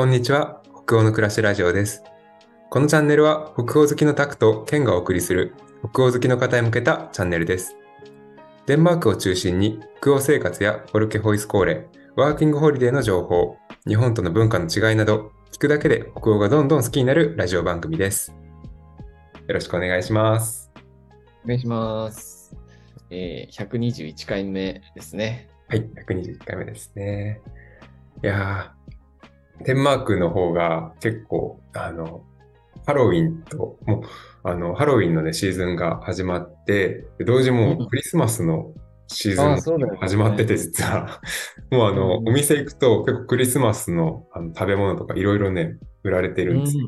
こんにちは。北欧の暮らしラジオです。このチャンネルは北欧好きのタクとケンがお送りする北欧好きの方へ向けたチャンネルです。デンマークを中心に北欧生活やフォルケホイスコーレ、ワーキングホリデーの情報、日本との文化の違いなど、聞くだけで北欧がどんどん好きになるラジオ番組です。よろしくお願いします。お願いします。えー、121回目ですね。はい、121回目ですね。いやー、デンマークの方が結構、あの、ハロウィンと、もう、あの、ハロウィンのね、シーズンが始まって、で同時もうクリスマスのシーズンそうだよねも始まってて、実は。もうあの、うんお店行くと結構クリスマスのあの食べ物とかいろいろね、売られてるんですよ。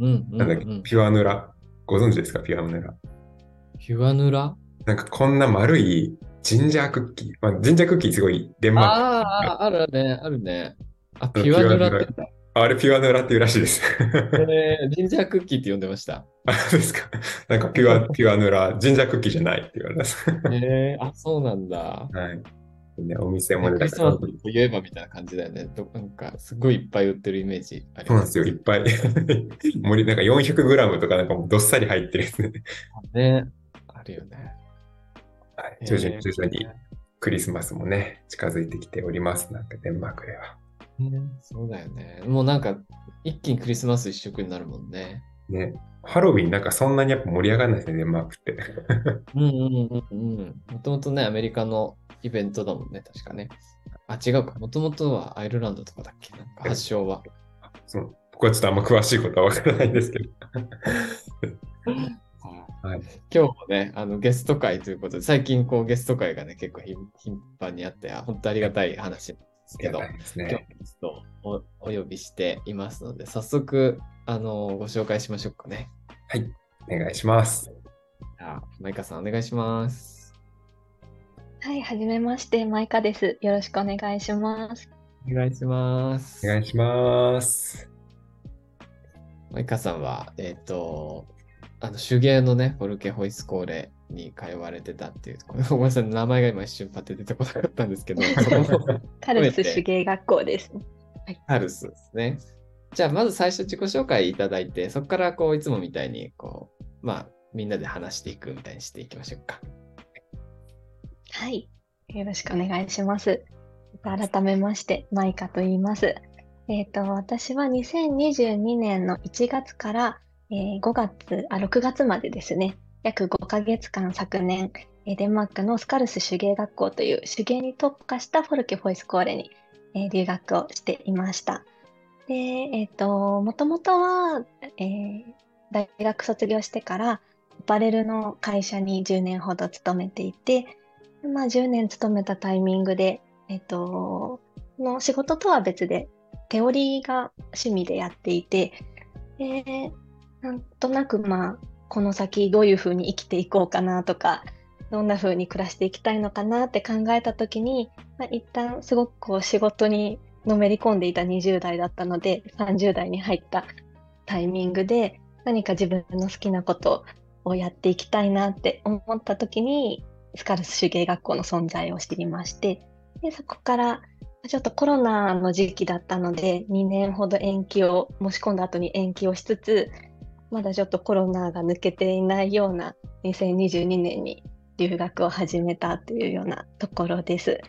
うん。なんだっけ、ピュアヌラ。ご存知ですか、ピュアヌラ。ピュアヌラ？なんかこんな丸いジンジャークッキー。まあ、ジンジャークッキーすごいデンマークああ、あるね、あるね。あ、の pebernødder って。あれ pebernødder っていうらしいです。えー、ジンジャークッキーって呼んでました。あ、そうですか。なんかピュア、pebernødder 、ジンジャークッキーじゃないって言われます。えー、あ、そうなんだ。はい。ね、お店もね、クリスマスといえばみたいな感じだよね。どなんか、すごいいっぱい売ってるイメージありまそうなんですよ、いっぱい。盛り、なんか 400g とかなんかもうどっさり入ってるやつね。ね。あるよね。はい。徐々に徐々にえクリスマスもね、近づいてきております。なんかデンマークでは。そうだよね。もうなんか、一気にクリスマス一色になるもんね。ね。ハロウィンなんかそんなにやっぱ盛り上がらないですね、デンマークって。うんうんうんうん。もともとね、アメリカのイベントだもんね、確かね。あ、違うか。もともとはアイルランドとかだっけ？なんか発祥は。その僕はちょっとあんま詳しいことはわからないんですけど。はい。今日もね、あのゲスト会ということで、最近こうゲスト会がね、結構頻頻繁にあって、あ本当ありがたい話ですけど、ね。ゲストをおお呼びしていますので、早速、あのご紹介しましょうかね。はい。お願いします。じゃあ、マイカさんお願いします。はい、はじめまして、マイカです。よろしくお願いします。お願いします。お願いします。マイカさんは、えっ、と、あの手芸のね、フォルケホイスコーレに通われてたっていう、ごめんなさい、名前が今一瞬パッて出てこなかったんですけど、カルス手芸学校です。ハルスですね。じゃあ、まず最初自己紹介いただいて、そこからこう、いつもみたいに、こう、まあ、みんなで話していくみたいにしていきましょうか。はい、よろしくお願いします。改めまして、マイカと言います。えっ、と、私は2022年の1月から、えー5月、あ、6月までですね、約5ヶ月間昨年、デンマークのスカルス手芸学校という手芸に特化したフォルケフォイスコーレに、留学をしていました。で、えっ、と、もともとは、えー大学卒業してから、アパレルの会社に10年ほど勤めていて、まあ、10年勤めたタイミングで、えっと、の仕事とは別で、テオリーが趣味でやっていて、でなんとなくまあ、この先どういうふうに生きていこうかなとか、どんなふうに暮らしていきたいのかなって考えたときに、まあ、一旦すごくこう仕事にのめり込んでいた20代だったので、30代に入ったタイミングで、何か自分の好きなことをやっていきたいなって思ったときに、スカルス手芸学校の存在を知りまして、でそこからちょっとコロナの時期だったので、2年ほど延期を、申し込んだ後に延期をしつつ、まだちょっとコロナが抜けていないような2022年に留学を始めたというようなところです。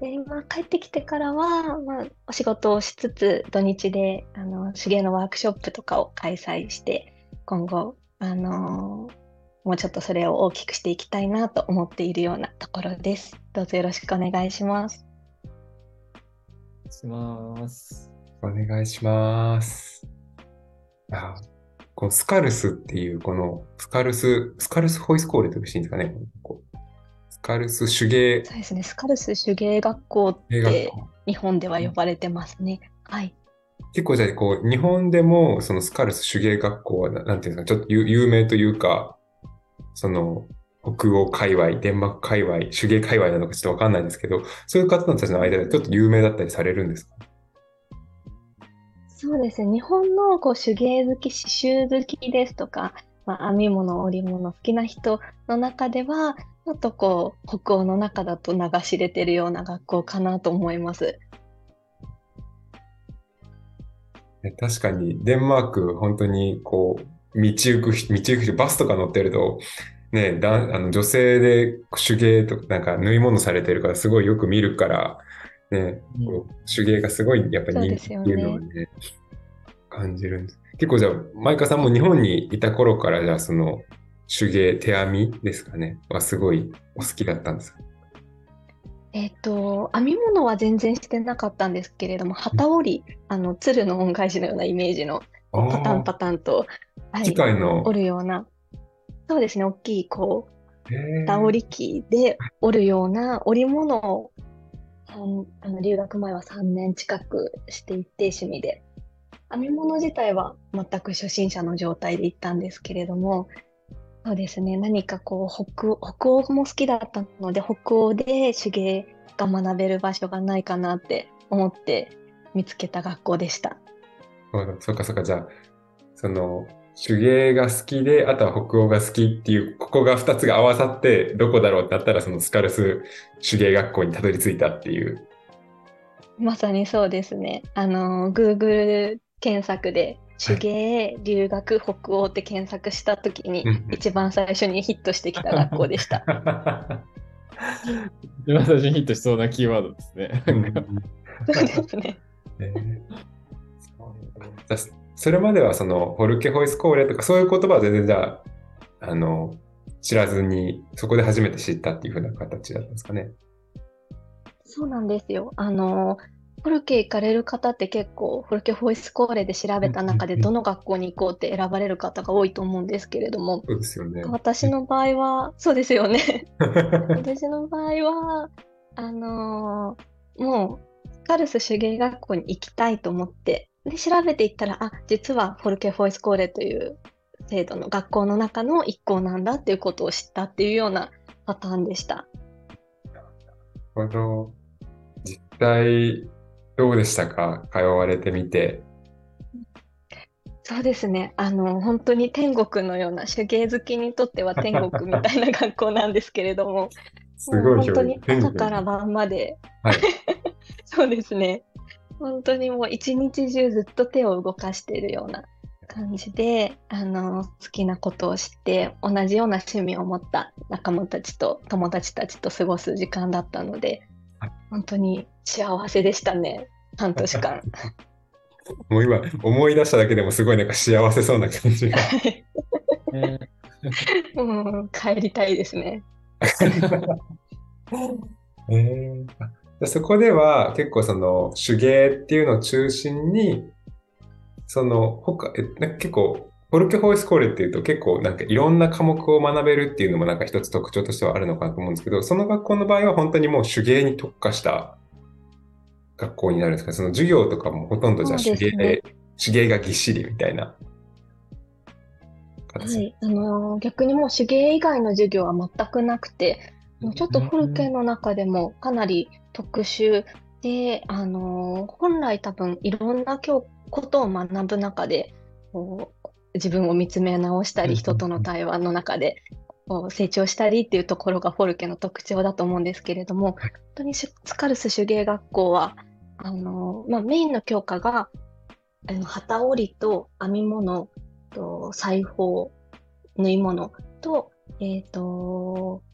で、今帰ってきてからは、まあ、お仕事をしつつ、土日であの手芸のワークショップとかを開催して、今後、あのもうちょっとそれを大きくしていきたいなと思っているようなところです。どうぞよろしくお願いします。お願いします。お願いします。あこのスカルスっていう、このスカルス、スカルスホイスコーレというしいんですかね？スカルス手芸そうですね、スカルス手芸学校って校。日本では呼ばれてますね。はい。結構じゃあ、こう、日本でも、そのスカルス手芸学校は、ななんていうんですか、ちょっと有有名というか、その、北欧界隈、デンマーク界隈、手芸界隈なのかちょっとわかんないんですけど、そういう方たちの間でちょっと有名だったりされるんですか？そうですね。日本のこう手芸好き、刺繍好きですとか、まあ、編み物、織物好きな人の中では、ちょっとこう、北欧の中だと流し入れてるような学校かなと思います。確かに、デンマーク、本当に、こう、道行く人、道行く人、バスとか乗ってると、ね、だあの女性で手芸とか、なんか縫い物されてるから、すごいよく見るから、ね、こう手芸がすごい、やっぱり人気っていうのはね、感じるんです。結構じゃあ、マイカさんも日本にいた頃から、じゃあ、その、手芸、手編みですかね、はすごいお好きだったんですか？えっと、編み物は全然してなかったんですけれども、機織り、あの、鶴の恩返しのようなイメージのパタンパタンと、はい、機械の。織るような、そうですね、大きい、こう、へー。機織り機で織るような織物を、あの留学前は3年近くしていて、趣味で。編み物自体は全く初心者の状態で行ったんですけれども、そうですね、何かこう北、北欧も好きだったので、北欧で手芸が学べる場所がないかなって思って見つけた学校でした。そうかそうか、じゃあ、その、手芸が好きで、あとは北欧が好きっていう、ここが2つが合わさって、どこだろうってなったら、そのスカルス手芸学校にたどり着いたっていう。まさにそうですね。あの、Google 検索で手芸、留学、北欧って検索したときに一番最初にヒットしてきた学校でした。一番最初にヒットしそうなキーワードですね。そうですね。えーそれまではそのフォルケホイスコーレとかそういう言葉は全然じゃあ、あの、知らずに、そこで初めて知ったっていう風な形だったんですかね。そうなんですよ。あの、フォルケ行かれる方って結構、フォルケホイスコーレで調べた中でどの学校に行こうって選ばれる方が多いと思うんですけれども、そうですよね。私の場合は、そうですよね。私の場合は、あのーもう、スカルス手芸学校に行きたいと思って、で、調べていったら、あ、実はフォルケ・フォイスコーレという制度の学校の中の一校なんだっていうことを知ったっていうようなパターンでした。この実際どうでしたか？通われてみて。そうですね。あの、本当に天国のような手芸好きにとっては天国みたいな学校なんですけれども、すごい本当に朝から晩まで、はい。そうですね。本当にもう一日中ずっと手を動かしているような感じで、あの、好きなことをして、同じような趣味を持った仲間たちと友達たちと過ごす時間だったのではい、本当に幸せでしたね。半年間。もう今思い出しただけでもすごいなんか幸せそうな感じが。え うん、帰りたいですね。えーあでそこでは結構その手芸っていうのを中心に、その他、えなんか結構、フォルケホイスコーレっていうと結構なんかいろんな科目を学べるっていうのもなんか一つ特徴としてはあるのかなと思うんですけど、その学校の場合は本当にもう手芸に特化した学校になるんですかその授業とかもほとんどじゃあ手芸ですね。で、手芸がぎっしりみたいな。は形。い、あの逆にもう手芸以外の授業は全くなくて、ちょっとフォルケの中でもかなり特殊で、あの本来多分いろんなことを学ぶ中で、こう自分を見つめ直したり、人との対話の中でこう成長したりっていうところがフォルケの特徴だと思うんですけれども、本当にスカルス手芸学校は、あのまあ、メインの教科が、あの機織りと編み物と裁縫、縫い物と、えっ、と、刺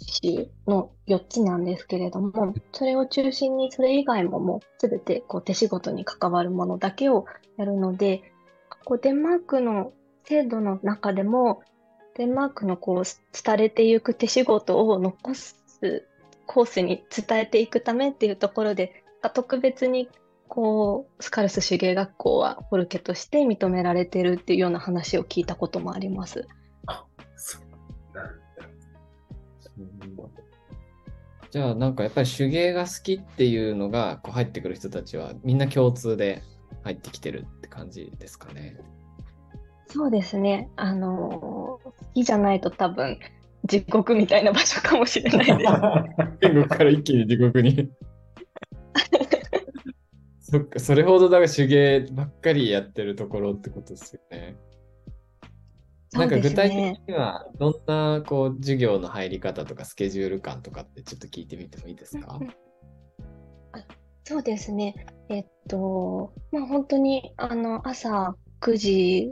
繍の4つなんですけれども、それを中心にそれ以外ももうすべてこう手仕事に関わるものだけをやるので、こうデンマークの制度の中でも、デンマークのこう廃れていく手仕事を残すコースに伝えていくためっていうところで、特別にこうスカルス手芸学校はフォルケとして認められてるっていうような話を聞いたこともあります。じゃあなんかやっぱり手芸が好きっていうのがこう入ってくる人たちはみんな共通で入ってきてるって感じですかね。そうですね。あのー好きじゃないと多分地獄みたいな場所かもしれないです。天国から一気に地獄に。そっか、それほどだから手芸ばっかりやってるところってことですよね。なんか具体的にはどんなこう授業の入り方とかスケジュール感とかってちょっと聞いてみてもいいですか？そうですね。えっと、まあ本当にあの朝9時、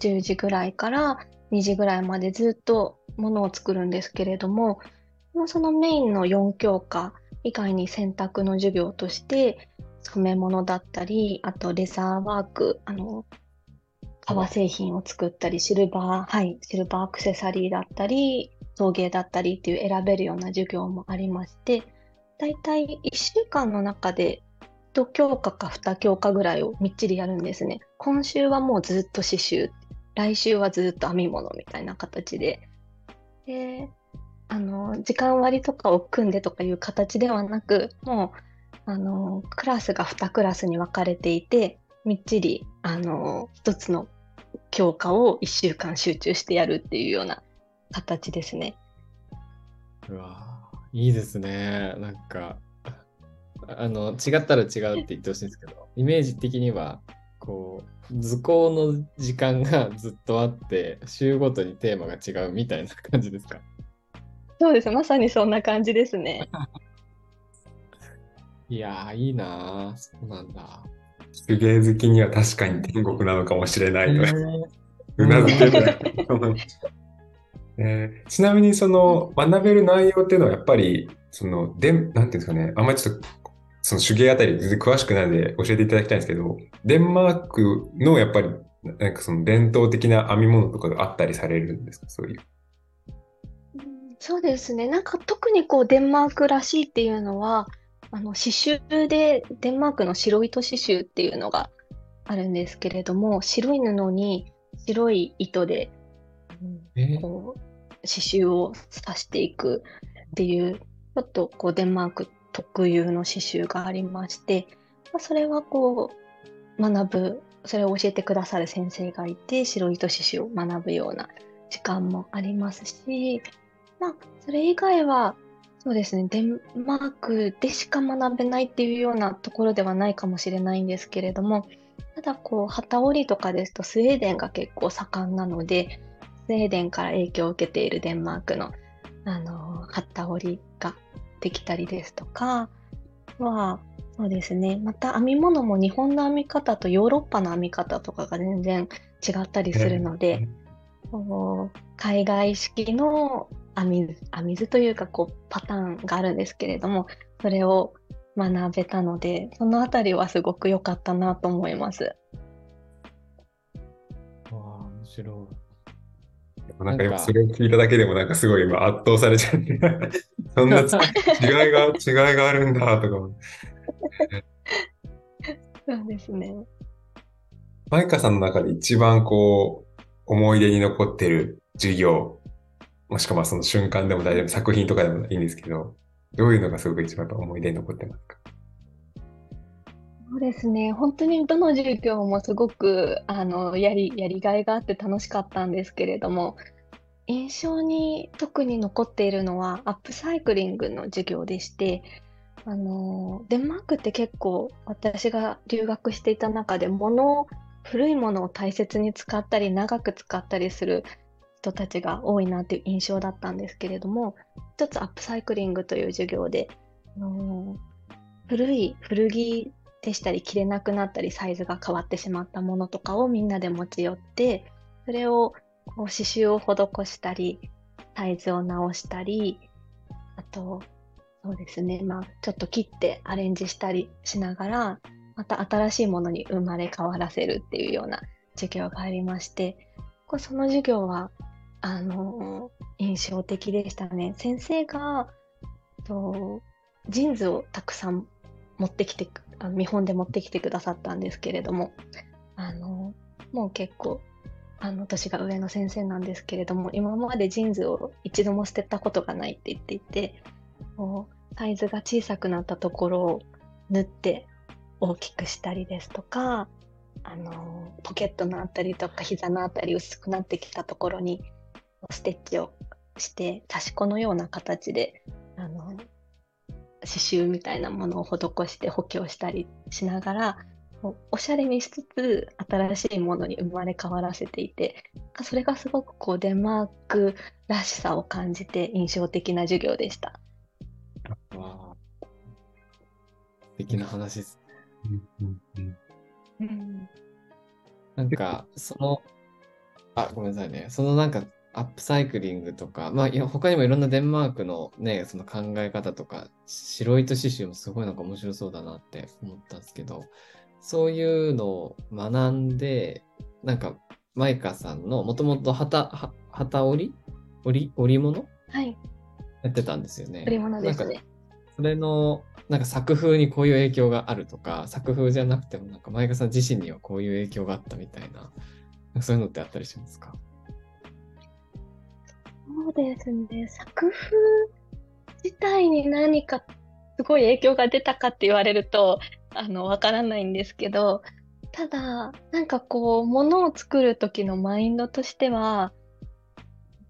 10時ぐらいから2時ぐらいまでずっとものを作るんですけれども、そのメインの4教科以外に選択の授業として染め物だったり、あとレザーワーク、あの、革製品を作ったり、シルバー、はい、シルバーアクセサリーだったり、陶芸だったりっていう選べるような授業もありまして、だいたい1週間の中で1教科か2教科ぐらいをみっちりやるんですね。今週はもうずっと刺繍、来週はずっと編み物みたいな形で。で、あの、時間割とかを組んでとかいう形ではなく、もう、あの、クラスが2クラスに分かれていて、みっちり、あの、一つの教科を1週間集中してやるっていうような形ですね。うわーいいですね。なんか、あの、違ったら違うって言ってほしいんですけど、イメージ的には、こう、図工の時間が ずっとあって、週ごとにテーマが違うみたいな感じですか？そうです。まさにそんな感じですね。いやー、いいなー。そうなんだ。手芸好きには確かに天国なのかもしれないと、うなずける。えーちなみにその学べる内容っていうのはやっぱりそのでなんていうんですかねあんまりちょっとその手芸あたり全然詳しくないので教えていただきたいんですけどデンマークのやっぱりなんかその伝統的な編み物とかがあったりされるんですか？そういう。そうですね。なんか特にこうデンマークらしいっていうのは、あの刺繍でデンマークの白糸刺繍っていうのがあるんですけれども、白い布に白い糸で、うんえー。こう刺繍を刺していくっていう、ちょっとこうデンマーク特有の刺繍がありまして、まあ、それはこう学ぶ、それを教えてくださる先生がいて、白糸刺繍を学ぶような時間もありますし、まあ、それ以外は、そうですね、デンマークでしか学べないっていうようなところではないかもしれないんですけれども、ただこう、旗織りとかですとスウェーデンが結構盛んなので、スウェーデンから影響を受けているデンマークの、あの、旗織りができたりですとか、は、そうですね、また編み物も日本の編み方とヨーロッパの編み方とかが全然違ったりするので、こう海外式の編み図、編み図というかこうパターンがあるんですけれども、それを学べたので、そのあたりはすごく良かったなと思います。わあ、面白なんか今それを聞いただけでもなんかすごい今圧倒されちゃって そんな違いが違いがあるんだとかそうですね。マイカさんの中で一番こう思い出に残ってる授業もしくはその瞬間でも大丈夫作品とかでもいいんですけどどういうのがすごく一番やっぱ思い出に残ってますか？そうですね。本当にどの授業もすごくあのやり、やりがいがあって楽しかったんですけれども、印象に特に残っているのはアップサイクリングの授業でして、あのデンマークって結構私が留学していた中で物を古いものを大切に使ったり長く使ったりする人たちが多いなっていう印象だったんですけれども一つアップサイクリングという授業で、あの古い古着でしたり着れなくなったりサイズが変わってしまったものとかをみんなで持ち寄ってそれをこう刺繍を施したりサイズを直したりあとそうですねまあちょっと切ってアレンジしたりしながらまた新しいものに生まれ変わらせるっていうような授業がありましてその授業はあの印象的でしたね。先生がとジーンズをたくさん持ってきてあの見本で持ってきてくださったんですけれどもあのもう結構あの年が上の先生なんですけれども今までジーンズを一度も捨てたことがないって言っていてこうサイズが小さくなったところを縫って大きくしたりですとかあのポケットのあたりとか膝のあたり薄くなってきたところにステッチをして刺し子のような形であの刺繍みたいなものを施して補強したりしながらおしゃれにしつつ新しいものに生まれ変わらせていてそれがすごくこうデンマークらしさを感じて印象的な授業でした。い。わあ敵な話です。うんうんうんうんなんか、その、あ、ごめんなさいね。そのなんか、アップサイクリングとか、まあ、いや他にもいろんなデンマークのね、その考え方とか、白糸刺繍もすごいなんか面白そうだなって思ったんですけど、そういうのを学んで、なんか、マイカさんの、もともと旗、は旗織り？織物？はい、やってたんですよね。織物ですなんかね。それの、なんか作風にこういう影響があるとか、作風じゃなくても、なんか前川さん自身にはこういう影響があったみたいな、そういうのってあったりしますか？そうですね。作風自体に何かすごい影響が出たかって言われると、あの、わからないんですけど、ただ、なんかこう、ものを作る時のマインドとしては、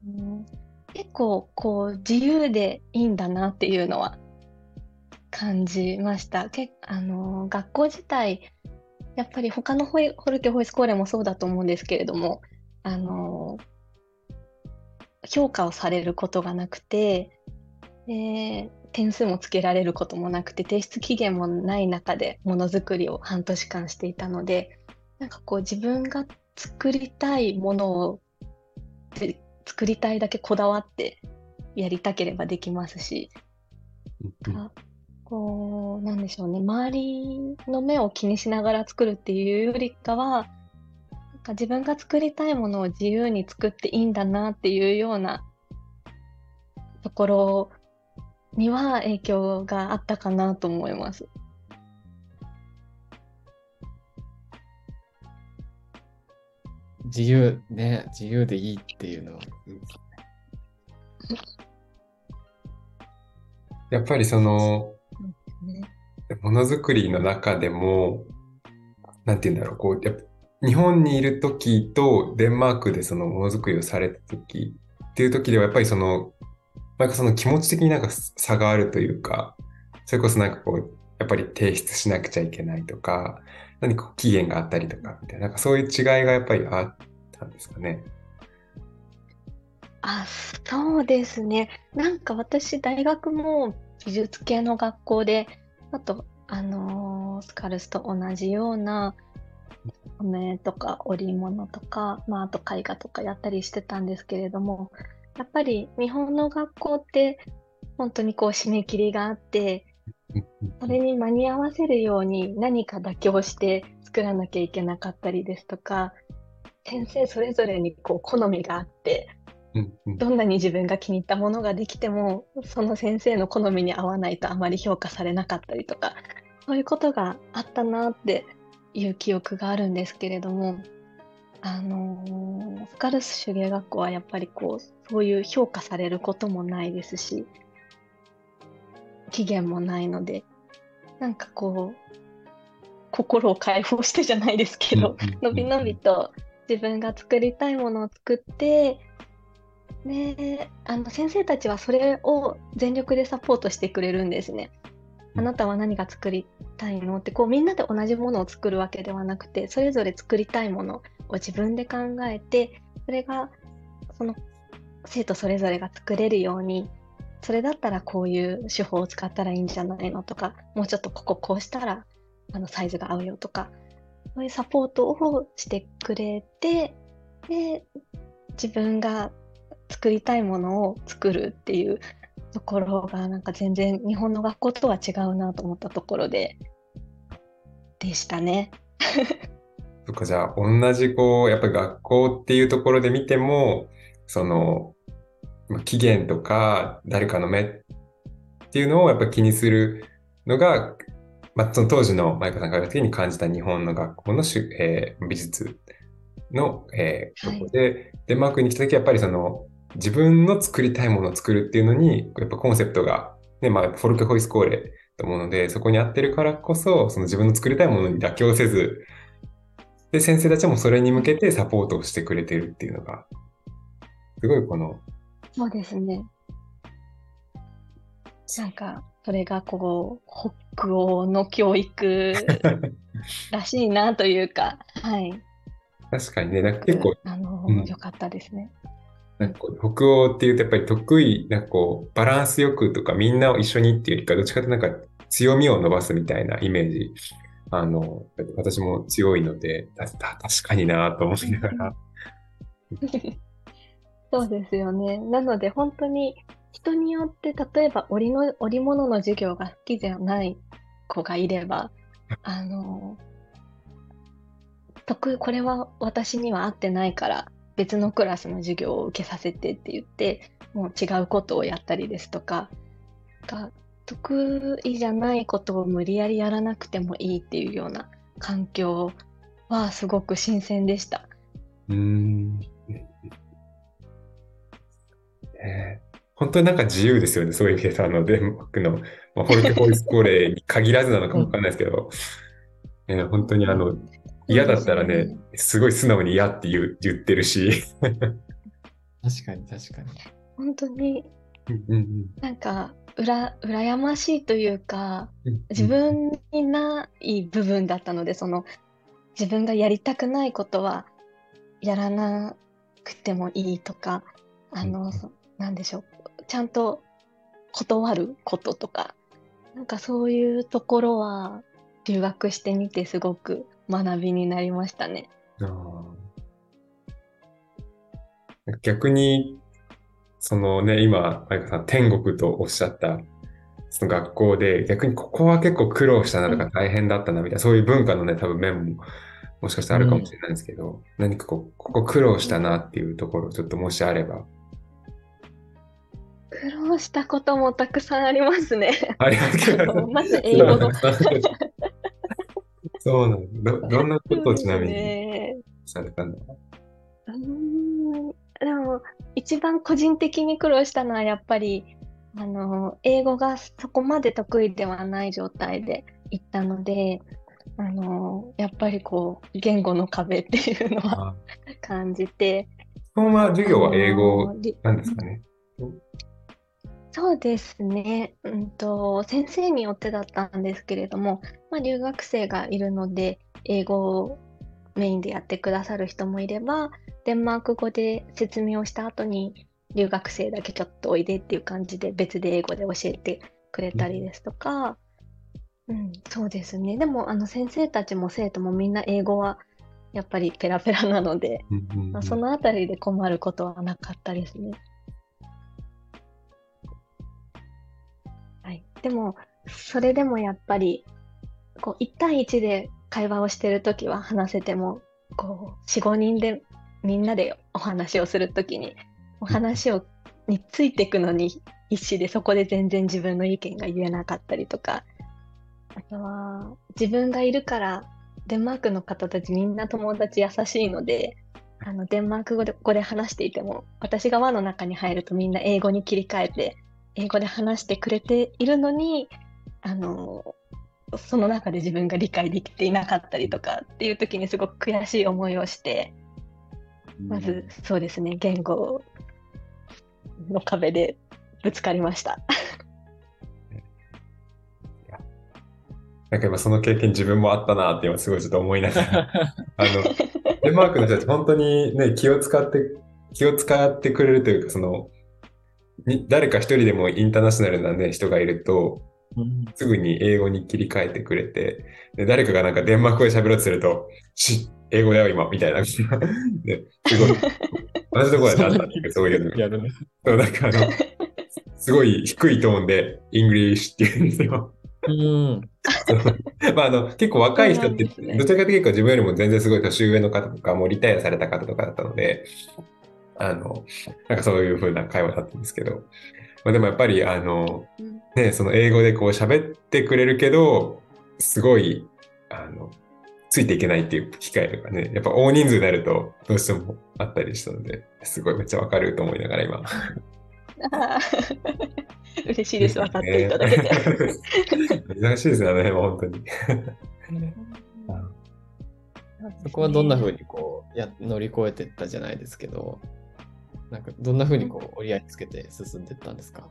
うん結構こう、自由でいいんだなっていうのは感じました。けあの、学校自体、やっぱり他のホホルテホイスコーレもそうだと思うんですけれども、あの、評価をされることがなくて、で点数もつけられることもなくて、提出期限もない中でものづくりを半年間していたので、なんかこう自分が作りたいものをで作りたいだけこだわってやりたければできますし、うんあこう、なんでしょうね、周りの目を気にしながら作るっていうよりかは、か自分が作りたいものを自由に作っていいんだなっていうようなところには影響があったかなと思います。自由ね、自由でいいっていうのは、やっぱりその、ねものづくりの中でも、なんて言うんだろう、こう、やっぱ日本にいる時とデンマークでそのものづくりをされた時っていう時ではやっぱりその、なんかその気持ち的になんか差があるというか、それこそなんかこう、やっぱり提出しなくちゃいけないとか、何か期限があったりとかみたいな、なんかそういう違いがやっぱりあったんですかね。あ、そうですね。なんか私、大学も美術系の学校で、あと、あのースカルスと同じような染めとか織物とか、まあ、あと絵画とかやったりしてたんですけれども、やっぱり日本の学校って本当にこう締め切りがあって、それに間に合わせるように何か妥協して作らなきゃいけなかったりですとか、先生それぞれにこう好みがあって、どんなに自分が気に入ったものができても、その先生の好みに合わないとあまり評価されなかったりとか、そういうことがあったなっていう記憶があるんですけれども、あのースカルス手芸学校はやっぱりこう、そういう評価されることもないですし、期限もないので、なんかこう、心を解放してじゃないですけど、のびのびと自分が作りたいものを作って、で、あの先生たちはそれを全力でサポートしてくれるんですね。あなたは何が作りたいの？ってこうみんなで同じものを作るわけではなくてそれぞれ作りたいものを自分で考えてそれがその生徒それぞれが作れるようにそれだったらこういう手法を使ったらいいんじゃないのとかもうちょっとこここうしたらあのサイズが合うよとかそういうサポートをしてくれてで自分が作りたいものを作るっていうところがなんか全然日本の学校とは違うなと思ったところででしたね。そっか、じゃあ、同じこう、やっぱり学校っていうところで見ても、その、まあ期限とか、誰かの目っていうのをやっぱ気にするのが、まあ、その当時のマイカさんが時に感じた日本の学校のしゅ、えー美術の、えーはいとこで、デンマークに来た時はやっぱりその、自分の作りたいものを作るっていうのに、やっぱコンセプトが、ね、まあ、フォルクホイスコーレと思うので、そこに合ってるからこそ、その自分の作りたいものに妥協せず、で、先生たちもそれに向けてサポートをしてくれてるっていうのが、すごいこの、そうですね。なんかそれがこう北欧の教育 らしいなというか、はい。確かにね、なんか結構、あの、うん良かったですね。なんかこう北欧っていうとやっぱり得意、なんかこう、バランスよくとかみんなを一緒にっていうよりか、どっちかというとなんか強みを伸ばすみたいなイメージ、あの、私も強いので、た確かになと思いながら。そうですよね。なので本当に人によって例えば織の織物の授業が好きじゃない子がいれば、あの、得これは私には合ってないから別のクラスの授業を受けさせてって言ってもう違うことをやったりですとかが得意じゃないことを無理やりやらなくてもいいっていうような環境はすごく新鮮でした。うん、えー、本当になんか自由ですよね、そういう意味であのデンマークの、まあ、ホルケホイスコーレに限らずなのかもわかんないですけど、えー、本当にあの嫌だったらね、すごい素直に嫌って言言ってるし。確かに確かに。本当に、なんか、うら、羨ましいというか、自分にない部分だったので、その、自分がやりたくないことは、やらなくてもいいとか、あの、なんでしょう、ちゃんと断ることとか、なんかそういうところは、留学してみてすごく学びになりましたね。逆に、そのね、今、あやかさん、天国とおっしゃった、その学校で、逆にここは結構苦労したなとか大変だったなみたいな、そういう文化のね、多分面ももしかしたらあるかもしれないんですけど、うん、何かこう、ここ苦労したなっていうところ、ちょっともしあれば。苦労したこともたくさんありますね。あります まず英語の。そうなんどどんなことをちなみにされたの？うんでも一番個人的に苦労したのはやっぱりあの英語がそこまで得意ではない状態で行ったのであのやっぱりこう言語の壁っていうのは感じて。基本は授業は英語なんですかね？そうですね、うんと、先生によってだったんですけれども、まあ、留学生がいるので、英語をメインでやってくださる人もいれば、デンマーク語で説明をした後に、留学生だけちょっとおいでっていう感じで、別で英語で教えてくれたりですとか、うん、そうですね。でも、あの先生たちも生徒もみんな英語はやっぱりペラペラなので、まあ、そのあたりで困ることはなかったですね。でも、それでもやっぱり、こう、1対1で会話をしてるときは話せても、こう、4、5人でみんなでお話をするときに、お話を、についていくのに必死で、そこで全然自分の意見が言えなかったりとか、あとは、自分がいるから、デンマークの方たちみんな友達優しいので、あのデンマーク語で語で話していても、私が輪の中に入るとみんな英語に切り替えて、英語で話してくれているのに、あの、その中で自分が理解できていなかったりとかっていう時にすごく悔しい思いをして、まずそうですね、言語の壁でぶつかりました。なんか今その経験自分もあったなって今すごいちょっと思いながら。あの、デンマークの人たち本当にね、気を使って、気を使ってくれるというか、その、誰か一人でもインターナショナルな、ね、人がいると、すぐに英語に切り替えてくれて、で誰かがなんかデンマーク語で喋ろうとすると、し英語だよ今、みたいな。ですごい、同じところであったんだけど、そういうの。やるね。そう、なんかあの、すごい低いトーンで、 English って言うんですよ。うん、まああの結構若い人って、どちらかというと自分よりも全然すごい年上の方とか、もうリタイアされた方とかだったので、あの、なんかそういう風な会話だったんですけど、まあ、でもやっぱり、あの、ね、その英語でこう喋ってくれるけど、すごい、あの、ついていけないっていう機会とかね、やっぱ大人数になるとどうしてもあったりしたので、すごいめっちゃわかると思いながら今。嬉しいです、分かっていただけて。難しいですよね、もう本当に。そこはどんなふうにこうや乗り越えていったじゃないですけど、なんかどんなふうにこう折り合いつけて進んでいったんですか？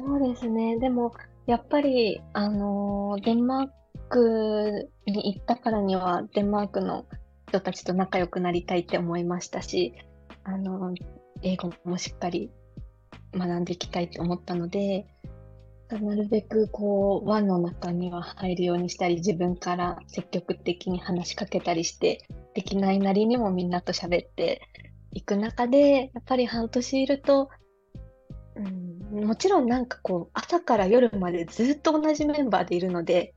そうですね。でも、やっぱり、あのデンマークに行ったからには、デンマークの人たちと仲良くなりたいって思いましたし、あの英語もしっかり学んでいきたいと思ったので、なるべくこう輪の中には入るようにしたり自分から積極的に話しかけたりしてできないなりにもみんなと喋っていく中でやっぱり半年いると、うん、もちろんなんかこう朝から夜までずっと同じメンバーでいるので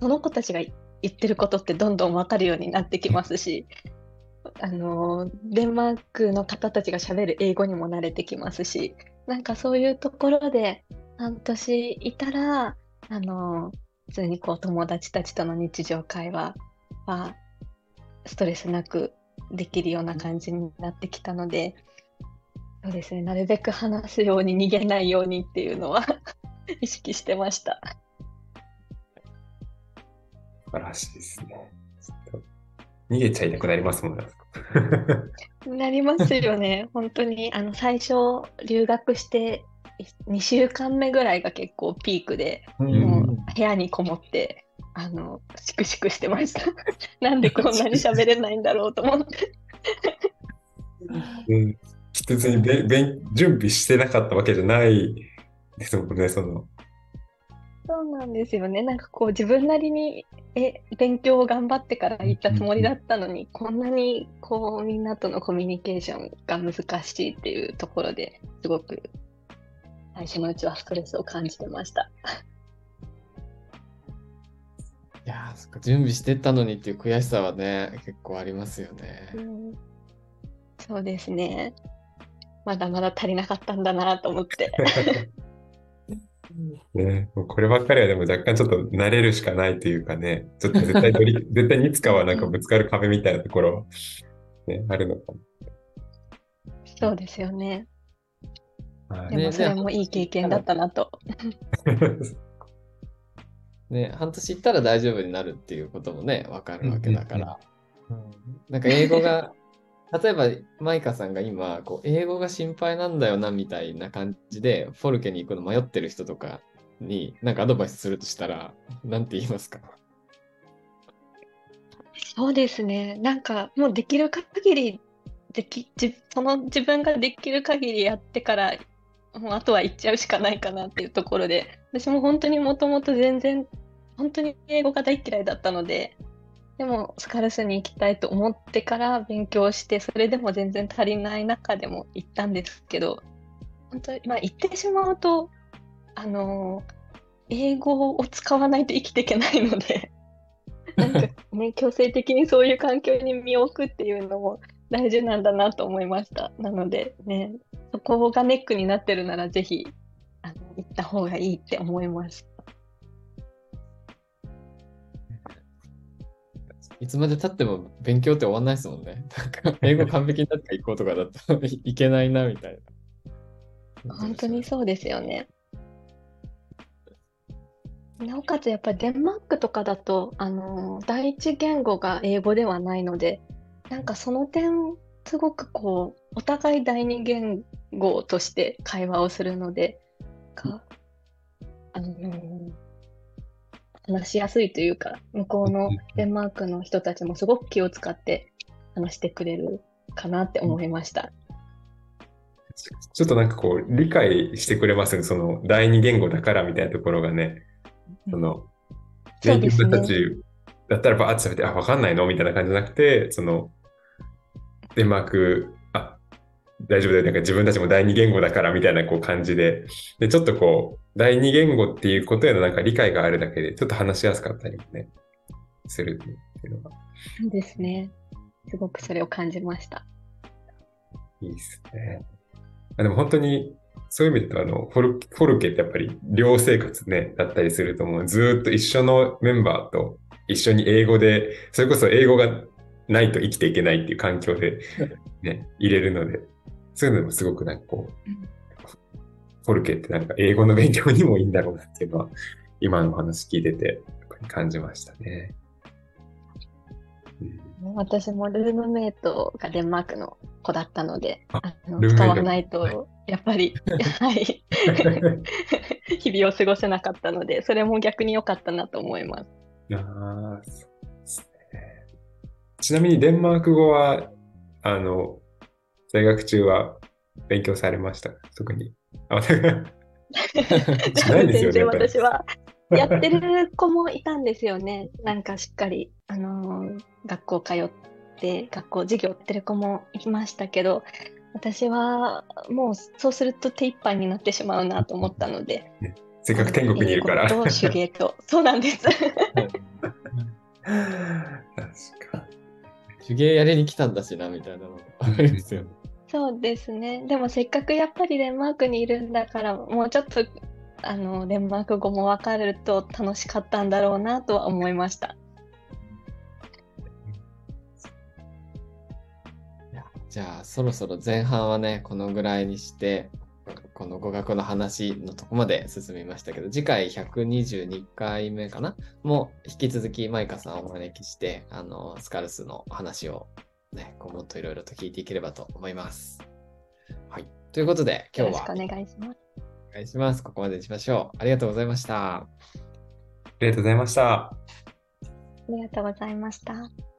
その子たちが言ってることってどんどん分かるようになってきますしあのデンマークの方たちが喋る英語にも慣れてきますしなんかそういうところで半年いたらあの普通にこう友達たちとの日常会話はストレスなくできるような感じになってきたのでそうですねなるべく話すように逃げないようにっていうのは 意識してました。素晴らしいですね。逃げちゃいなくなりますもんね。なりますよね。本当にあの最初留学して2週間目ぐらいが結構ピークで、うもう部屋にこもってあのシクシクしてました。なんでこんなに喋れないんだろうと思って。うん、別にべべん準備してなかったわけじゃないですもんね、その。そうなんですよね。なんかこう自分なりにえ勉強を頑張ってから行ったつもりだったのに、こんなにこうみんなとのコミュニケーションが難しいっていうところですごく最初のうちはストレスを感じてました。いやーそっか準備してったのにっていう悔しさはね、結構ありますよね。うんそうですね。まだまだ足りなかったんだなと思って。ね、もうこればっかりはでも若干ちょっと慣れるしかないというかね、ちょっと絶対取り 絶対にいつかはなんかぶつかる壁みたいなところ、ね、あるのかそうですよね。でもそれもいい経験だったなと。ね、半年行ったら大丈夫になるっていうこともね、わかるわけだから。なんか英語が、例えばマイカさんが今、こう英語が心配なんだよなみたいな感じで、フォルケに行くの迷ってる人とかに、なんかアドバイスするとしたら、なんて言いますか？そうですね。なんかもうできる限りできじその自分ができる限りやってからもうあとは行っちゃうしかないかなっていうところで私も本当にもともと全然本当に英語が大嫌いだったのででもスカルスに行きたいと思ってから勉強してそれでも全然足りない中でも行ったんですけど本当にまあ行ってしまうとあの英語を使わないと生きていけないので。なんかね、強制的にそういう環境に身を置くっていうのも大事なんだなと思いました。なのでね、そこがネックになってるならぜひあの行った方がいいって思います。いつまで経っても勉強って終わんないですもんね。なんか英語完璧になって行こうとかだと いけないなみたいな。本当にそうですよね。なおかつやっぱりデンマークとかだと、あの第一言語が英語ではないので、なんかその点、すごくこう、お互い第二言語として会話をするので、かあの話しやすいというか、向こうのデンマークの人たちもすごく気を使って話してくれるかなって思いました。ちょっとなんかこう、理解してくれますね。その、第二言語だからみたいなところがね、その、ネイティブたちだったらばあって喋って、あ、わかんないの？みたいな感じじゃなくて、その、デンマーク、あ、大丈夫だよ。なんか自分たちも第二言語だからみたいなこう感じで、で、ちょっとこう、第二言語っていうことへのなんか理解があるだけで、ちょっと話しやすかったりもね、するっていうのがそうですね。すごくそれを感じました。いいですね。あでも本当に、そういう意味で言うと、あの、フォルフォルケってやっぱり寮生活ね、だったりすると思う。ずーっと一緒のメンバーと一緒に英語で、それこそ英語がないと生きていけないっていう環境でね、入れるので、そういうのもすごくなんかこう、フォルケってなんか英語の勉強にもいいんだろうなっていうのは、今のお話聞いてて感じましたね。うん私もルームメイトがデンマークの子だったので、ああの使わないと、やっぱり、はい、日々を過ごせなかったので、それも逆に良かったなと思います。ああ、そうですね。ちなみにデンマーク語は、あの、在学中は勉強されましたか特に。私は。やってる子もいたんですよね。なんかしっかり、あのー学校通って、学校授業やってる子もいましたけど、私はもうそうすると手一杯になってしまうなと思ったので、せっかく天国にいるから。英語と手芸と、そうなんです。確か手芸やりに来たんだしな、みたいなのありますよね。そうですね。でもせっかくやっぱりデンマークにいるんだから、もうちょっと、あの、デンマーク語もわかると楽しかったんだろうなとは思いました。じゃあ、そろそろ前半はね、このぐらいにして、この語学の話のとこまで進みましたけど、次回122回目かな？もう引き続きマイカさんをお招きして、あの、スカルスの話をね、こうもっといろいろと聞いていければと思います。はい。ということで、今日はよろしくお願いします。お願いします。ここまでにしましょう。ありがとうございました。ありがとうございました。ありがとうございました。